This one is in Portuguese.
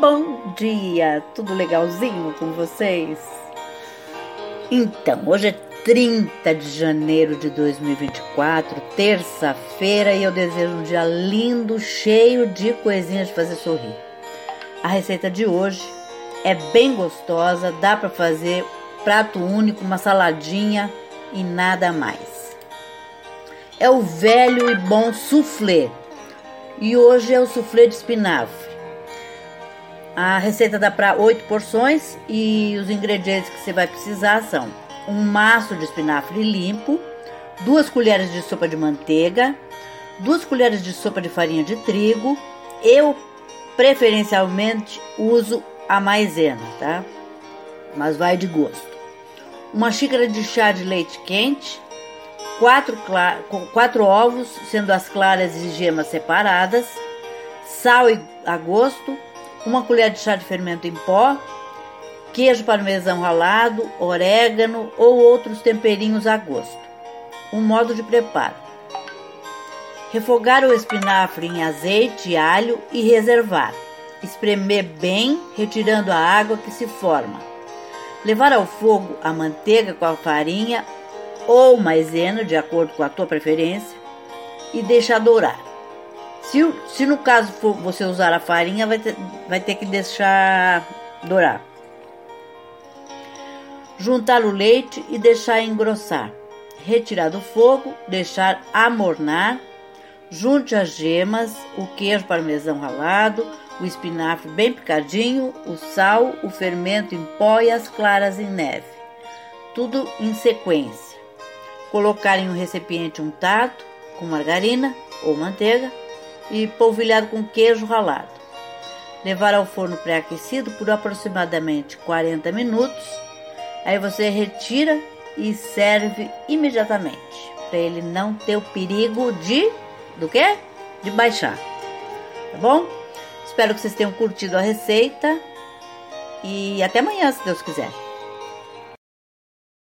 Bom dia, tudo legalzinho com vocês? Então, hoje é 30 de janeiro de 2024, terça-feira, e eu desejo um dia lindo, cheio de coisinhas de fazer sorrir. A receita de hoje é bem gostosa, dá para fazer prato único, uma saladinha e nada mais. É o velho e bom soufflé. E hoje é o soufflé de espinafre. A receita dá para 8 porções e os ingredientes que você vai precisar são um maço de espinafre limpo, duas colheres de sopa de manteiga, duas colheres de sopa de farinha de trigo. Eu preferencialmente uso a maisena, tá? Mas vai de gosto. Uma xícara de chá de leite quente, quatro, quatro ovos, sendo as claras e gemas separadas, sal a gosto, uma colher de chá de fermento em pó, queijo parmesão ralado, orégano ou outros temperinhos a gosto. Um modo de preparo: refogar o espinafre em azeite e alho e reservar. Espremer bem, retirando a água que se forma. Levar ao fogo a manteiga com a farinha ou maisena, de acordo com a tua preferência, e deixar dourar. Se, se no caso for você usar a farinha, vai ter, vai ter que deixar dourar. Juntar o leite e deixar engrossar. Retirar do fogo, deixar amornar. Junte as gemas, o queijo parmesão ralado, o espinafre bem picadinho, o sal, o fermento em pó e as claras em neve. Tudo em sequência. Colocar em um recipiente untado com margarina ou manteiga e polvilhado com queijo ralado. Levar ao forno pré-aquecido por aproximadamente 40 minutos. Aí você retira e serve imediatamente, para ele não ter o perigo de do quê? De baixar. Tá bom? Espero que vocês tenham curtido a receita e até amanhã, se Deus quiser.